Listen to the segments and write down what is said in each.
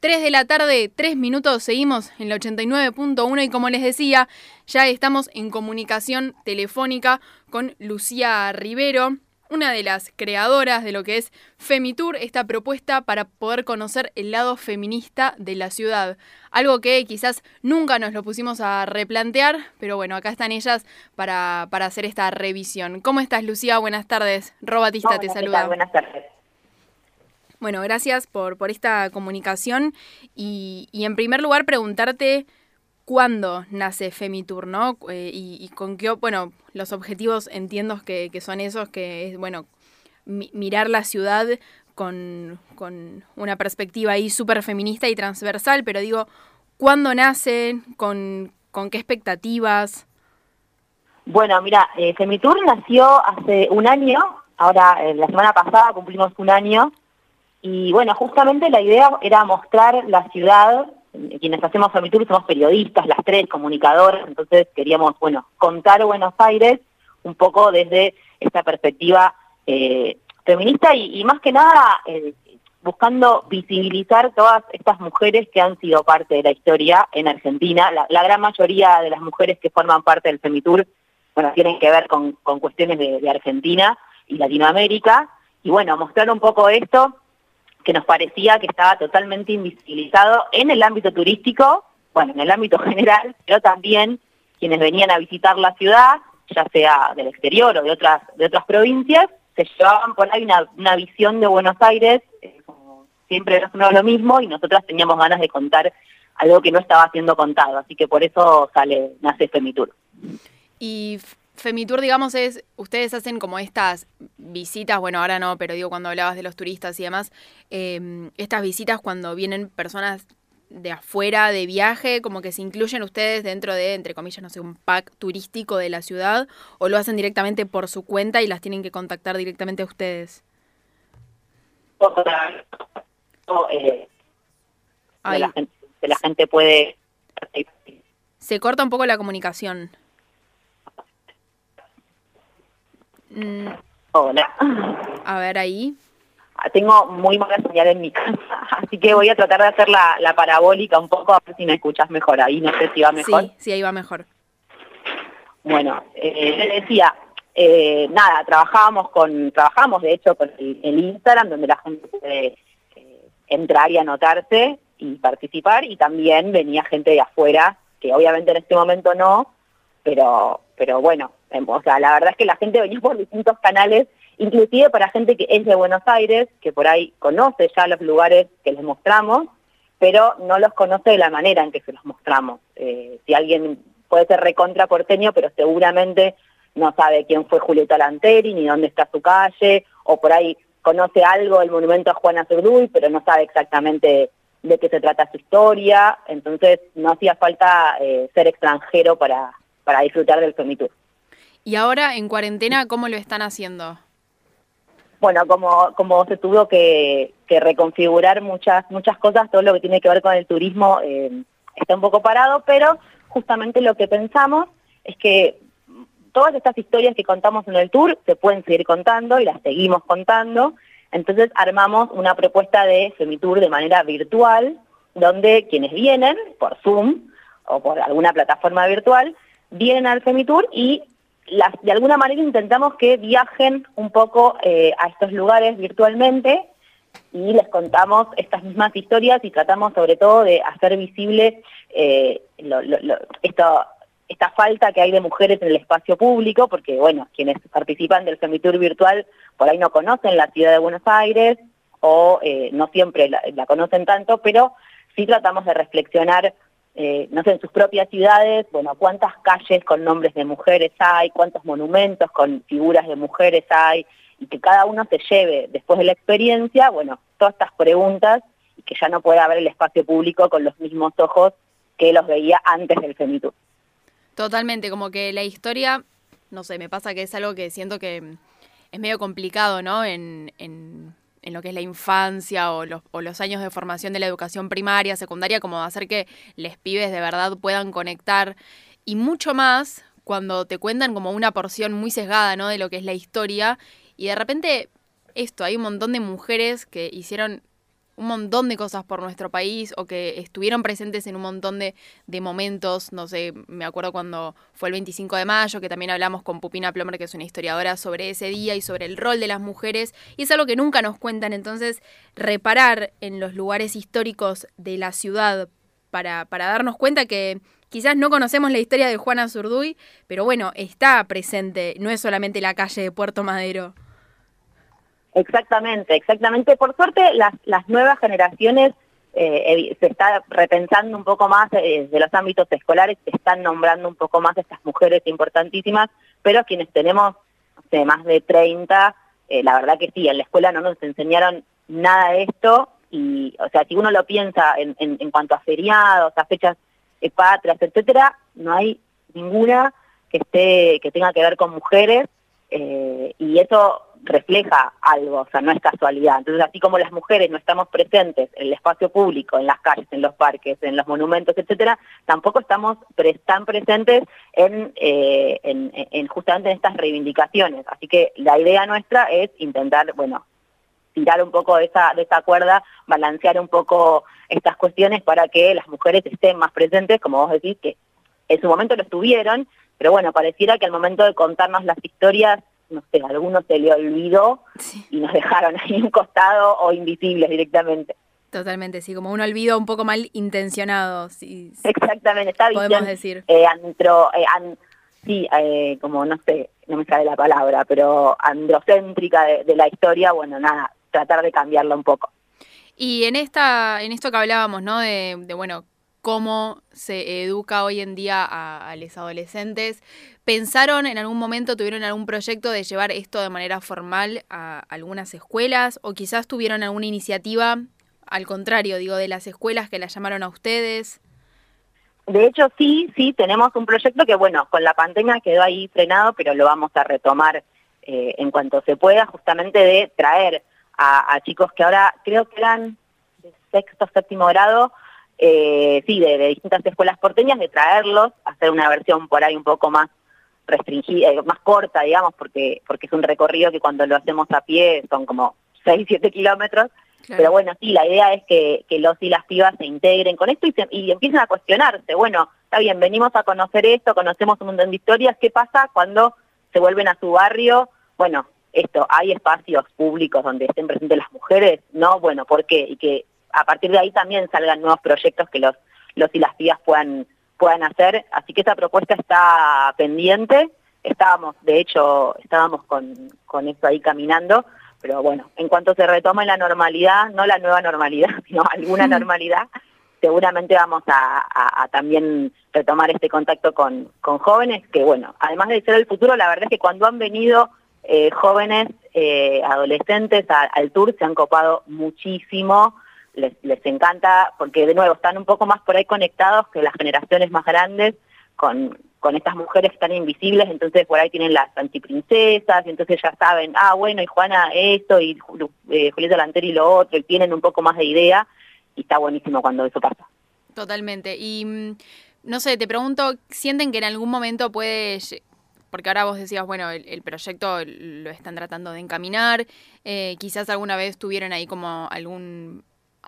3 de la tarde, 3 minutos, seguimos en la 89.1 y como les decía, ya estamos en comunicación telefónica con Lucía Rivero, una de las creadoras de lo que es Femitour, esta propuesta para poder conocer el lado feminista de la ciudad. Algo que quizás nunca nos lo pusimos a replantear, pero bueno, acá están ellas para, para hacer esta revisión. ¿Cómo estás, Lucía? Buenas tardes. Robatista te saluda. Buenas tardes. Bueno, gracias por, por esta comunicación y, y, en primer lugar preguntarte cuándo nace Femitour, ¿no? Eh, y, y, con qué, bueno, los objetivos entiendo que, que son esos, que es, bueno, mi, mirar la ciudad con, con una perspectiva ahí súper feminista y transversal, pero digo, ¿cuándo nace? ¿Con, con qué expectativas? Bueno, mira, eh, Femitour nació hace un año, ahora eh, la semana pasada cumplimos un año, y bueno, justamente la idea era mostrar la ciudad, quienes hacemos Femitour somos periodistas, las tres, comunicadoras, entonces queríamos, bueno, contar Buenos Aires un poco desde esta perspectiva eh, feminista y, más que nada eh, buscando visibilizar todas estas mujeres que han sido parte de la historia en Argentina. La, gran mayoría de las mujeres que forman parte del Femitour, bueno, tienen que ver con, cuestiones de Argentina y Latinoamérica. Y bueno, mostrar un poco esto que nos parecía que estaba totalmente invisibilizado en el ámbito turístico, bueno, en el ámbito general, pero también quienes venían a visitar la ciudad, ya sea del exterior o de otras, de otras provincias, se llevaban por ahí una, una visión de Buenos Aires, eh, como siempre no es lo mismo, y nosotras teníamos ganas de contar algo que no estaba siendo contado, así que por eso sale, nace Femitur. Y Femitur, digamos, es, ustedes hacen como estas visitas, bueno, ahora no, pero digo cuando hablabas de los turistas y demás, eh, estas visitas cuando vienen personas de afuera de viaje, como que se incluyen ustedes dentro de, entre comillas, no sé, un pack turístico de la ciudad, o lo hacen directamente por su cuenta y las tienen que contactar directamente a ustedes. Eh, de la, gente, de la gente puede... Se corta un poco la comunicación. Mm. Hola. A ver ahí. Tengo muy mala señal en mi casa, así que voy a tratar de hacer la, la parabólica un poco, a ver si me escuchas mejor. Ahí no sé si va mejor. Sí, sí, ahí va mejor. Bueno, eh, decía, eh, nada, trabajábamos con, trabajamos de hecho con el, el Instagram, donde la gente puede eh, entrar y anotarse y participar, y también venía gente de afuera, que obviamente en este momento no, pero, pero bueno, o sea, la verdad es que la gente venía por distintos canales, inclusive para gente que es de Buenos Aires, que por ahí conoce ya los lugares que les mostramos, pero no los conoce de la manera en que se los mostramos. Eh, si alguien puede ser recontra porteño, pero seguramente no sabe quién fue Julieta Lanteri, ni dónde está su calle, o por ahí conoce algo del monumento a Juana Zurduy, pero no sabe exactamente de qué se trata su historia, entonces no hacía falta eh, ser extranjero para, para disfrutar del Femitur. Y ahora en cuarentena, ¿cómo lo están haciendo? Bueno, como, como se tuvo que, reconfigurar muchas, muchas cosas, todo lo que tiene que ver con el turismo eh, está un poco parado, pero justamente lo que pensamos es que todas estas historias que contamos en el tour se pueden seguir contando y las seguimos contando, entonces armamos una propuesta de Femitour de manera virtual, donde quienes vienen por Zoom o por alguna plataforma virtual, vienen al Femitour y de alguna manera intentamos que viajen un poco eh, a estos lugares virtualmente y les contamos estas mismas historias y tratamos sobre todo de hacer visible eh, esta falta que hay de mujeres en el espacio público, porque bueno, quienes participan del Femitour virtual por ahí no conocen la ciudad de Buenos Aires o eh, no siempre la conocen tanto, pero sí tratamos de reflexionar eh, no sé, en sus propias ciudades, bueno, cuántas calles con nombres de mujeres hay, cuántos monumentos con figuras de mujeres hay, y que cada uno se lleve después de la experiencia, bueno, todas estas preguntas, y que ya no pueda haber el espacio público con los mismos ojos que los veía antes del Femitur. Totalmente, como que la historia, no sé, me pasa que es algo que siento que es medio complicado, ¿no? En lo que es la infancia o los, años de formación de la educación primaria, secundaria, como hacer que les pibes de verdad puedan conectar y mucho más cuando te cuentan como una porción muy sesgada, ¿no? De lo que es la historia y de repente esto, hay un montón de mujeres que hicieron un montón de cosas por nuestro país o que estuvieron presentes en un montón de, de momentos. No sé, me acuerdo cuando fue el 25 de mayo, que también hablamos con Pupina Plomer, que es una historiadora, sobre ese día y sobre el rol de las mujeres. Y es algo que nunca nos cuentan. Entonces, reparar en los lugares históricos de la ciudad para, para darnos cuenta que quizás no conocemos la historia de Juana Zurduy, pero bueno, está presente, no es solamente la calle de Puerto Madero. Exactamente, exactamente. Por suerte, las, las nuevas generaciones eh, se está repensando un poco más eh, de los ámbitos escolares, se están nombrando un poco más estas mujeres importantísimas, pero quienes tenemos más de 30, eh, la verdad que sí, en la escuela no nos enseñaron nada de esto y, o sea, si uno lo piensa en, en, cuanto a feriados, a fechas patrias, etcétera, no hay ninguna que esté que tenga que ver con mujeres eh, y eso refleja algo, o sea, no es casualidad. Entonces, así como las mujeres no estamos presentes en el espacio público, en las calles, en los parques, en los monumentos, etcétera, tampoco estamos tan presentes en, eh, en, justamente en estas reivindicaciones. Así que la idea nuestra es intentar, bueno, tirar un poco de esa, de esa cuerda, balancear un poco estas cuestiones para que las mujeres estén más presentes, como vos decís, que en su momento lo estuvieron, pero bueno, pareciera que al momento de contarnos las historias, no sé, a algunos se le olvidó y nos dejaron ahí un costado o invisibles directamente. Totalmente, sí, como un olvido un poco mal intencionado. Sí, Exactamente, está bien. Podemos decir. Eh, antro, eh, sí, eh, como no sé, no me sale la palabra, pero androcéntrica de, la historia, bueno, nada, tratar de cambiarla un poco. Y en esta, en esto que hablábamos, ¿no? De, de bueno, cómo se educa hoy en día a, los adolescentes. ¿Pensaron en algún momento, tuvieron algún proyecto de llevar esto de manera formal a algunas escuelas o quizás tuvieron alguna iniciativa, al contrario, digo, de las escuelas que la llamaron a ustedes? De hecho, sí, sí, tenemos un proyecto que, bueno, con la pandemia quedó ahí frenado, pero lo vamos a retomar eh, en cuanto se pueda, justamente de traer a, chicos que ahora creo que eran de sexto, séptimo grado, eh, sí, de, distintas escuelas porteñas, de traerlos, hacer una versión por ahí un poco más restringida, eh, más corta, digamos, porque, porque es un recorrido que cuando lo hacemos a pie son como 6, 7 kilómetros. Pero bueno, sí, la idea es que, que los y las pibas se integren con esto y, y empiecen a cuestionarse. Bueno, está bien, venimos a conocer esto, conocemos un montón de historias, ¿qué pasa cuando se vuelven a su barrio? Bueno, esto, ¿hay espacios públicos donde estén presentes las mujeres? No, bueno, ¿por qué? Y que a partir de ahí también salgan nuevos proyectos que los, los y las pibas puedan, puedan hacer. Así que esa propuesta está pendiente. Estábamos, de hecho, estábamos con, con esto ahí caminando, pero bueno, en cuanto se retome la normalidad, no la nueva normalidad, sino alguna normalidad, seguramente vamos a, a, también retomar este contacto con, con jóvenes que, bueno, además de ser el futuro, la verdad es que cuando han venido eh, jóvenes, eh, adolescentes al tour se han copado muchísimo, les, les encanta porque de nuevo están un poco más por ahí conectados que las generaciones más grandes con, con estas mujeres tan invisibles, entonces por ahí tienen las antiprincesas, y entonces ya saben, ah, bueno, y Juana esto, y eh, Julieta Lanteri lo otro, y tienen un poco más de idea, y está buenísimo cuando eso pasa. Totalmente. Y mm, no sé, te pregunto, ¿sienten que en algún momento puede porque ahora vos decías, bueno, el, proyecto lo están tratando de encaminar, eh, quizás alguna vez tuvieron ahí como algún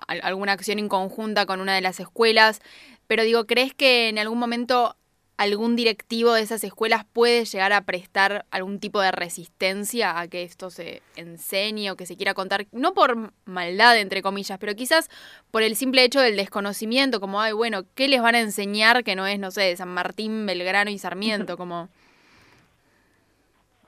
alguna acción en conjunta con una de las escuelas, pero digo, ¿crees que en algún momento algún directivo de esas escuelas puede llegar a prestar algún tipo de resistencia a que esto se enseñe o que se quiera contar, no por maldad, entre comillas, pero quizás por el simple hecho del desconocimiento, como, ay, bueno, ¿qué les van a enseñar que no es, no sé, de San Martín, Belgrano y Sarmiento? Como...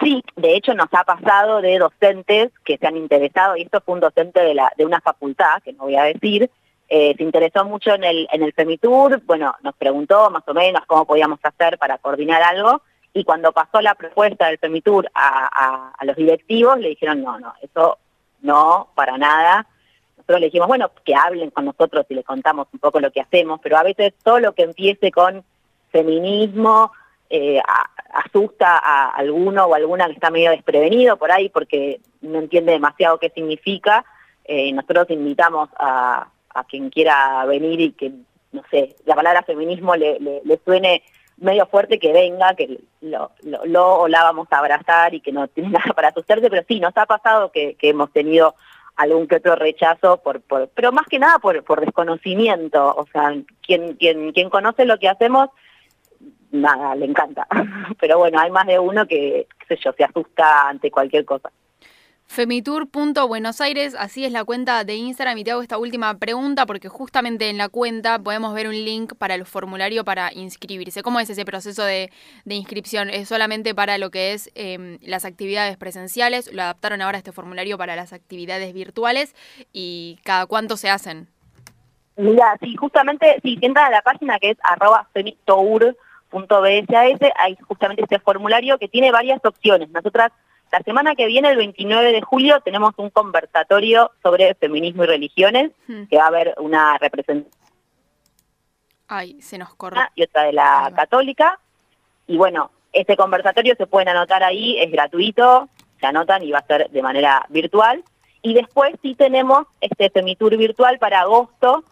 Sí, de hecho nos ha pasado de docentes que se han interesado, y esto fue un docente de, una facultad, que no voy a decir, eh, se interesó mucho en el, en el FEMITUR, bueno, nos preguntó más o menos cómo podíamos hacer para coordinar algo, y cuando pasó la propuesta del FEMITUR a, a, los directivos, le dijeron, no, no, eso no, para nada. Nosotros le dijimos, bueno, que hablen con nosotros y les contamos un poco lo que hacemos, pero a veces todo lo que empiece con feminismo, eh, asusta a alguno o alguna que está medio desprevenido por ahí porque no entiende demasiado qué significa. Eh, nosotros invitamos a, quien quiera venir y que, no sé, la palabra feminismo le, suene medio fuerte que venga, que lo, lo, o la vamos a abrazar y que no tiene nada para asustarse, pero sí, nos ha pasado que, hemos tenido algún que otro rechazo, por, por, pero más que nada por, por desconocimiento. O sea, quien, quien, quien conoce lo que hacemos, nada, le encanta. Pero bueno, hay más de uno que, qué sé yo, se asusta ante cualquier cosa. Femitur.Buenos Aires, así es la cuenta de Instagram y te hago esta última pregunta porque justamente en la cuenta podemos ver un link para el formulario para inscribirse. ¿Cómo es ese proceso de, inscripción? ¿Es solamente para lo que es em, las actividades presenciales? ¿Lo adaptaron ahora este formulario para las actividades virtuales? ¿Y cada cuánto se hacen? Mira, sí, justamente, si entran a la página que es arroba femitour.bsas, hay justamente este formulario que tiene varias opciones. Nosotras la semana que viene, el 29 de julio, tenemos un conversatorio sobre feminismo y religiones, hmm. que va a haber una representación. Ay, se nos corre. Y otra de la católica. Y bueno, este conversatorio se pueden anotar ahí, es gratuito, se anotan y va a ser de manera virtual. Y después sí tenemos este Femitour virtual para agosto,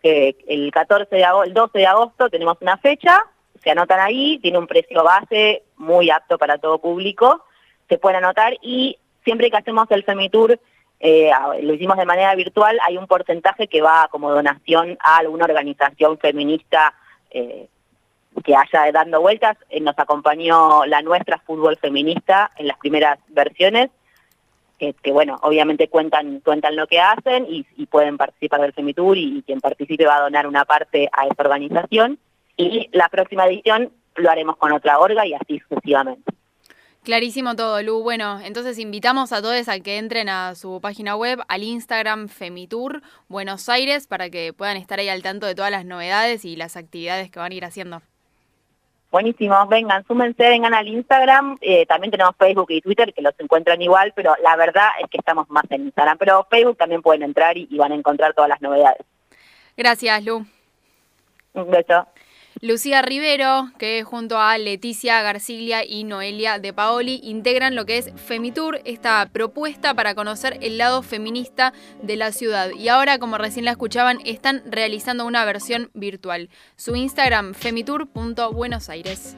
que el 14 de agosto, el 12 de agosto tenemos una fecha, se anotan ahí, tiene un precio base muy apto para todo público se pueden anotar y siempre que hacemos el Femitour, eh, lo hicimos de manera virtual, hay un porcentaje que va como donación a alguna organización feminista eh, que haya dando vueltas. Eh, nos acompañó la nuestra Fútbol Feminista en las primeras versiones, que, bueno, obviamente cuentan, cuentan lo que hacen y, pueden participar del Femitour y, y quien participe va a donar una parte a esa organización. Y la próxima edición lo haremos con otra orga y así sucesivamente. Clarísimo todo, Lu. Bueno, entonces invitamos a todos a que entren a su página web, al Instagram Femitour Buenos Aires, para que puedan estar ahí al tanto de todas las novedades y las actividades que van a ir haciendo. Buenísimo, vengan, súmense, vengan al Instagram, eh, también tenemos Facebook y Twitter que los encuentran igual, pero la verdad es que estamos más en Instagram, pero Facebook también pueden entrar y van a encontrar todas las novedades. Gracias, Lu. Un beso. Lucía Rivero, que junto a Leticia Garciglia y Noelia de Paoli integran lo que es Femitour, esta propuesta para conocer el lado feminista de la ciudad. Y ahora, como recién la escuchaban, están realizando una versión virtual. Su Instagram, femitour.buenosaires.